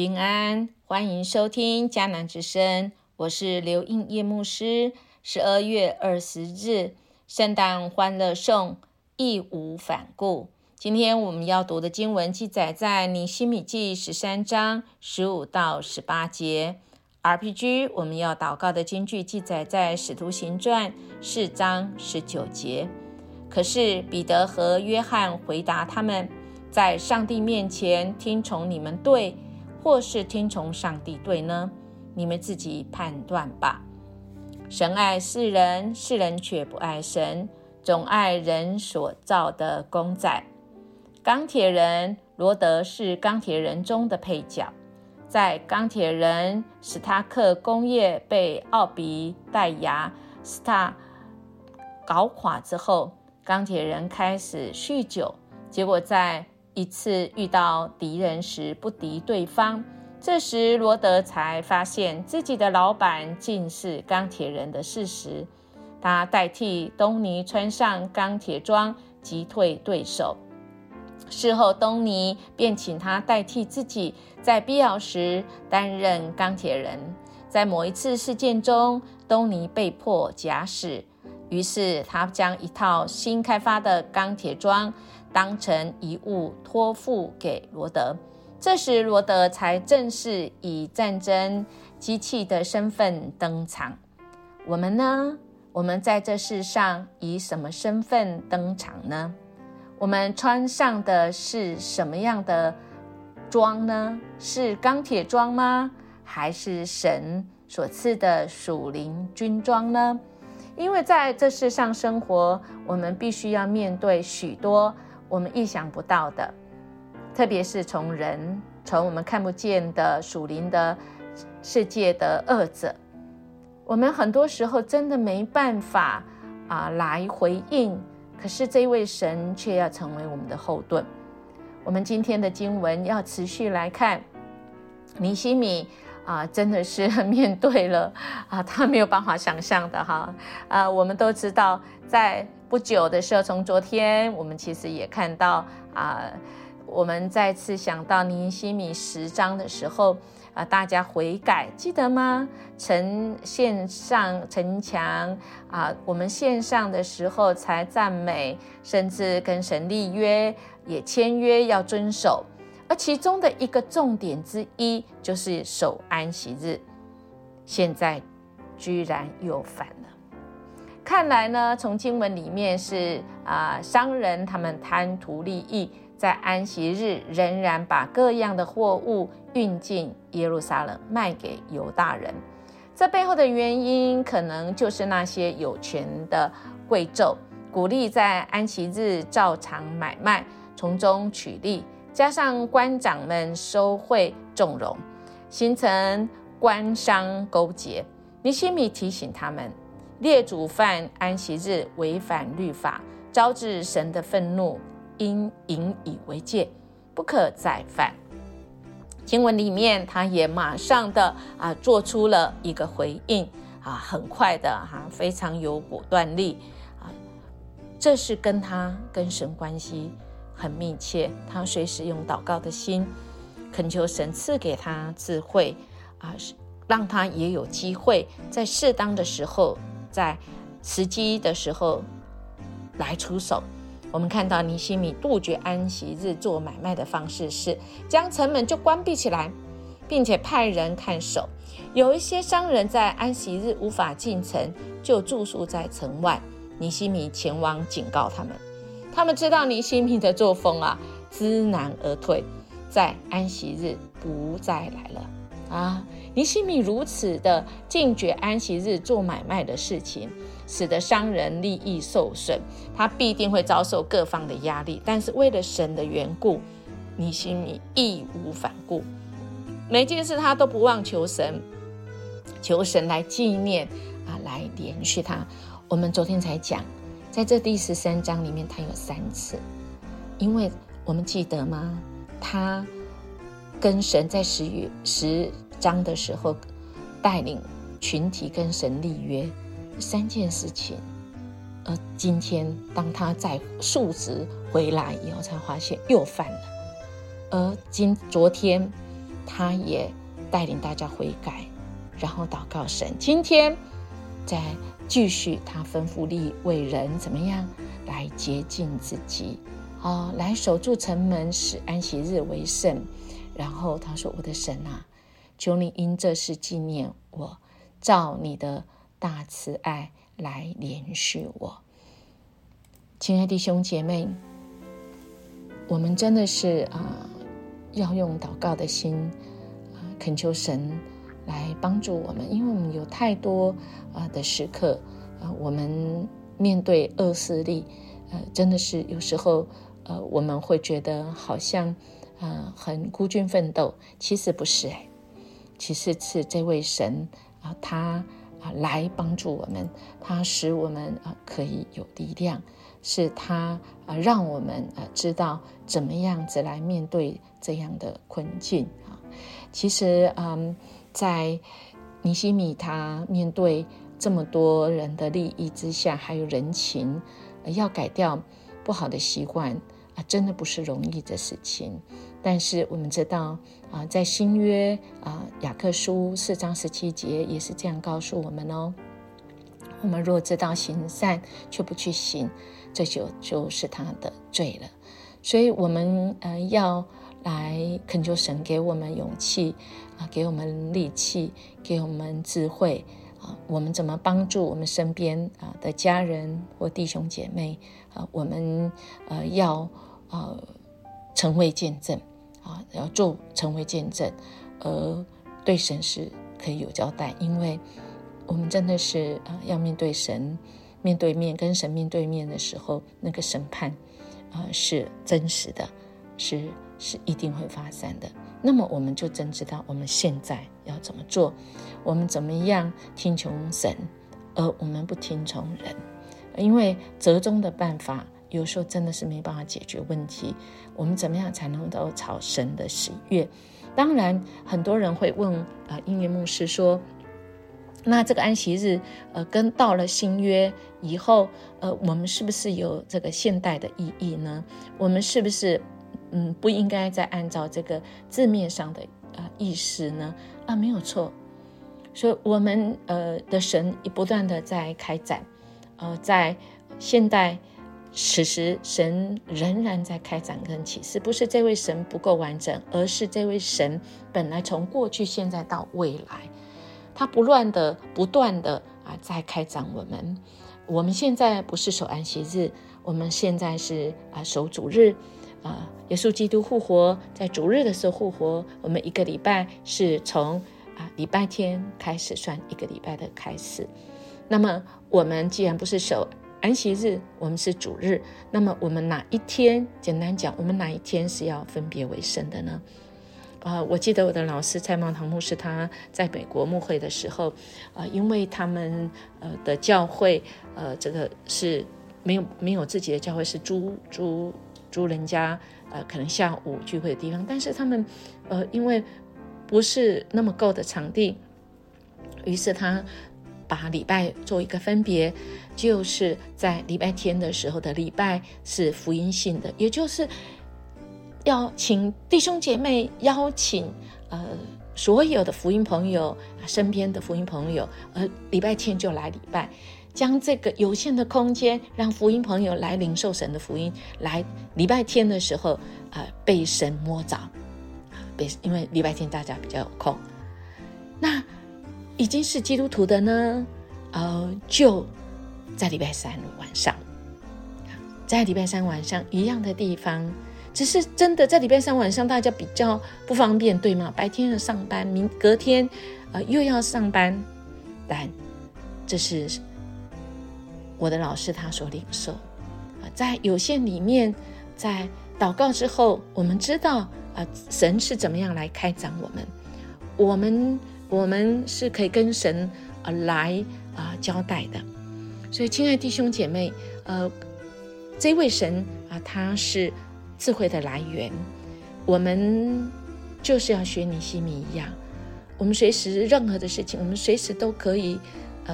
平安，欢迎收听迦南之声，我是刘应叶牧师。十二月二十日，圣诞欢乐颂，义无反顾。今天我们要读的经文记载在尼希米记十三章十五到十八节。RPG 我们要祷告的经句记载在使徒行传四章十九节。可是彼得和约翰回答他们，在上帝面前听从你们对。或是听从上帝对呢？你们自己判断吧。神爱世人，世人却不爱神，总爱人所造的公仔。钢铁人罗德是钢铁人中的配角。在钢铁人史塔克工业被奥比戴牙斯塔搞垮之后，钢铁人开始酗酒，结果在。一次遇到敌人时不敌对方，这时罗德才发现自己的老板竟是钢铁人的事实。他代替东尼穿上钢铁装击退对手。事后，东尼便请他代替自己，在必要时担任钢铁人。在某一次事件中，东尼被迫假死，于是他将一套新开发的钢铁装。当成遗物托付给罗德，这时罗德才正式以战争机器的身份登场。我们呢？我们在这世上以什么身份登场呢？我们穿上的是什么样的装呢？是钢铁装吗？还是神所赐的属灵军装呢？因为在这世上生活，我们必须要面对许多。我们意想不到的，特别是从人、从我们看不见的属灵的世界的恶者，我们很多时候真的没办法啊来回应。可是这位神却要成为我们的后盾。我们今天的经文要持续来看，尼西米啊，真的是 面对了啊，他没有办法想象的哈啊，我们都知道在。不久的时候，从昨天我们其实也看到啊，我们再次想到尼西米十章的时候啊，大家悔改，记得吗？城线上城墙啊，我们线上的时候才赞美，甚至跟神立约，也签约要遵守，而其中的一个重点之一就是守安息日，现在居然又反了。看来呢，从经文里面是啊，商人他们贪图利益，在安息日仍然把各样的货物运进耶路撒冷卖给犹大人。这背后的原因，可能就是那些有权的贵胄鼓励在安息日照常买卖，从中取利，加上官长们收贿纵容，形成官商勾结。尼西米提醒他们。列祖犯安息日，违反律法，招致神的愤怒，应引以为戒，不可再犯。经文里面，他也马上的啊做出了一个回应啊，很快的哈，非常有果断力啊。这是跟他跟神关系很密切，他随时用祷告的心恳求神赐给他智慧啊，让他也有机会在适当的时候。在时机的时候来出手。我们看到尼西米杜绝安息日做买卖的方式是将城门就关闭起来，并且派人看守。有一些商人在安息日无法进城，就住宿在城外。尼西米前往警告他们，他们知道尼西米的作风啊，知难而退，在安息日不再来了。啊，尼西米如此的禁绝安息日做买卖的事情，使得商人利益受损，他必定会遭受各方的压力。但是为了神的缘故，尼西米义无反顾，每件事他都不忘求神，求神来纪念啊，来连续他。我们昨天才讲，在这第十三章里面，他有三次，因为我们记得吗？他。跟神在十月十章的时候，带领群体跟神立约三件事情，而今天当他在述职回来以后，才发现又犯了。而今昨天他也带领大家悔改，然后祷告神。今天再继续，他吩咐力为人怎么样来洁净自己啊，来守住城门，使安息日为圣。然后他说：“我的神啊，求你因这事纪念我，照你的大慈爱来连续我。”亲爱的弟兄姐妹，我们真的是啊，要用祷告的心啊，恳求神来帮助我们，因为我们有太多啊的时刻啊，我们面对恶势力，呃，真的是有时候呃，我们会觉得好像啊很孤军奋斗，其实不是哎，其实是这位神啊，他啊来帮助我们，他使我们啊可以有力量。是他啊，让我们啊知道怎么样子来面对这样的困境啊。其实，嗯，在尼西米他面对这么多人的利益之下，还有人情，要改掉不好的习惯啊，真的不是容易的事情。但是我们知道啊，在新约啊雅各书四章十七节也是这样告诉我们哦。我们若知道行善却不去行，这就就是他的罪了。所以，我们呃要来恳求神给我们勇气啊，给我们力气，给我们智慧啊。我们怎么帮助我们身边啊的家人或弟兄姐妹啊？我们呃要呃成为见证啊，要做成为见证，而对神是可以有交代，因为。我们真的是啊，要面对神，面对面跟神面对面的时候，那个审判啊是真实的，是是一定会发生的。那么我们就真知道我们现在要怎么做，我们怎么样听从神，而我们不听从人，因为折中的办法有时候真的是没办法解决问题。我们怎么样才能够朝神的喜悦？当然，很多人会问啊，音乐牧师说。那这个安息日，呃，跟到了新约以后，呃，我们是不是有这个现代的意义呢？我们是不是，嗯，不应该再按照这个字面上的呃意思呢？啊，没有错。所以，我们呃的神也不断的在开展，呃，在现代此时，神仍然在开展跟启示，不是这位神不够完整，而是这位神本来从过去、现在到未来。他不乱的、不断的啊，在开展我们。我们现在不是守安息日，我们现在是啊守主日啊。耶稣基督复活在主日的时候复活，我们一个礼拜是从啊礼拜天开始算一个礼拜的开始。那么我们既然不是守安息日，我们是主日，那么我们哪一天？简单讲，我们哪一天是要分别为圣的呢？啊，我记得我的老师蔡茂堂牧师，他在美国牧会的时候，啊，因为他们呃的教会，呃，这个是没有没有自己的教会，是租租租人家，呃，可能下午聚会的地方，但是他们，呃，因为不是那么够的场地，于是他把礼拜做一个分别，就是在礼拜天的时候的礼拜是福音性的，也就是。要请弟兄姐妹邀请呃所有的福音朋友身边的福音朋友，呃礼拜天就来礼拜，将这个有限的空间让福音朋友来领受神的福音，来礼拜天的时候呃被神摸着，被因为礼拜天大家比较有空，那已经是基督徒的呢，呃就在礼拜三晚上，在礼拜三晚上一样的地方。只是真的在礼拜三晚上，大家比较不方便，对吗？白天要上班，明隔天，呃，又要上班，但这是我的老师他所领受。啊，在有限里面，在祷告之后，我们知道啊，神是怎么样来开展我们，我们我们是可以跟神啊来啊交代的，所以，亲爱弟兄姐妹，呃，这位神啊，他是。智慧的来源，我们就是要学尼西米一样，我们随时任何的事情，我们随时都可以，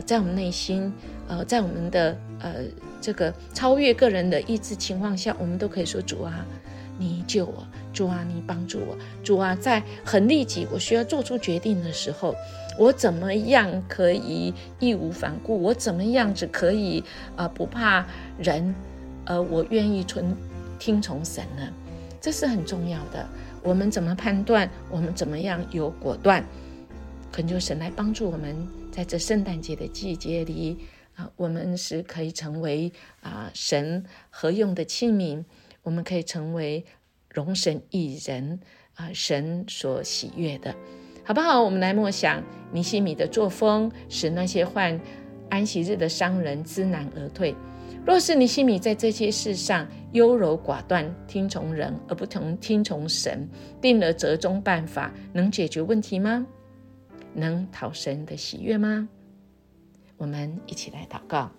在我们内心，呃，在我们的呃这个超越个人的意志情况下，我们都可以说主啊，你救我，主啊，你帮助我，主啊，在很立即我需要做出决定的时候，我怎么样可以义无反顾？我怎么样子可以啊不怕人？呃，我愿意纯听从神呢？这是很重要的。我们怎么判断？我们怎么样有果断？恳求神来帮助我们，在这圣诞节的季节里啊，我们是可以成为啊神合用的器皿。我们可以成为容神一人啊，神所喜悦的，好不好？我们来默想尼西米的作风，使那些患安息日的商人知难而退。若是尼西米在这些事上优柔寡断，听从人而不同听从神，定了折中办法，能解决问题吗？能讨神的喜悦吗？我们一起来祷告，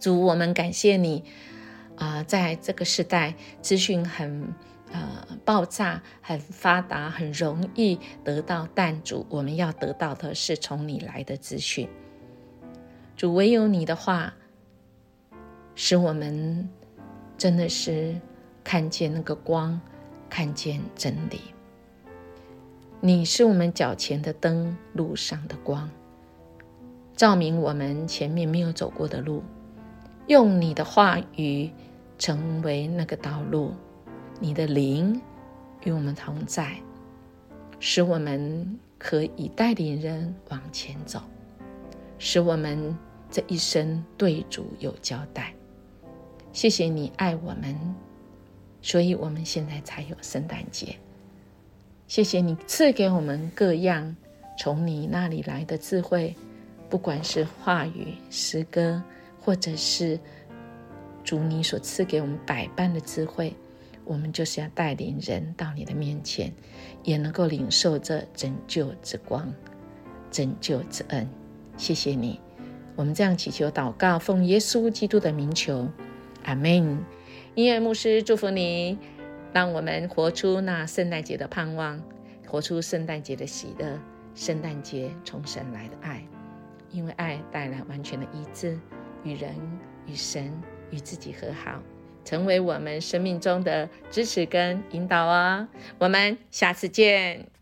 主，我们感谢你。啊，在这个时代，资讯很呃爆炸，很发达，很容易得到。但主，我们要得到的是从你来的资讯。主，唯有你的话，使我们真的是看见那个光，看见真理。你是我们脚前的灯，路上的光，照明我们前面没有走过的路。用你的话语。成为那个道路，你的灵与我们同在，使我们可以带领人往前走，使我们这一生对主有交代。谢谢你爱我们，所以我们现在才有圣诞节。谢谢你赐给我们各样从你那里来的智慧，不管是话语、诗歌，或者是。主，你所赐给我们百般的智慧，我们就是要带领人到你的面前，也能够领受这拯救之光、拯救之恩。谢谢你，我们这样祈求祷告，奉耶稣基督的名求，阿门。音乐牧师祝福你，让我们活出那圣诞节的盼望，活出圣诞节的喜乐，圣诞节从神来的爱，因为爱带来完全的一致，与人与神。与自己和好，成为我们生命中的支持跟引导哦。我们下次见。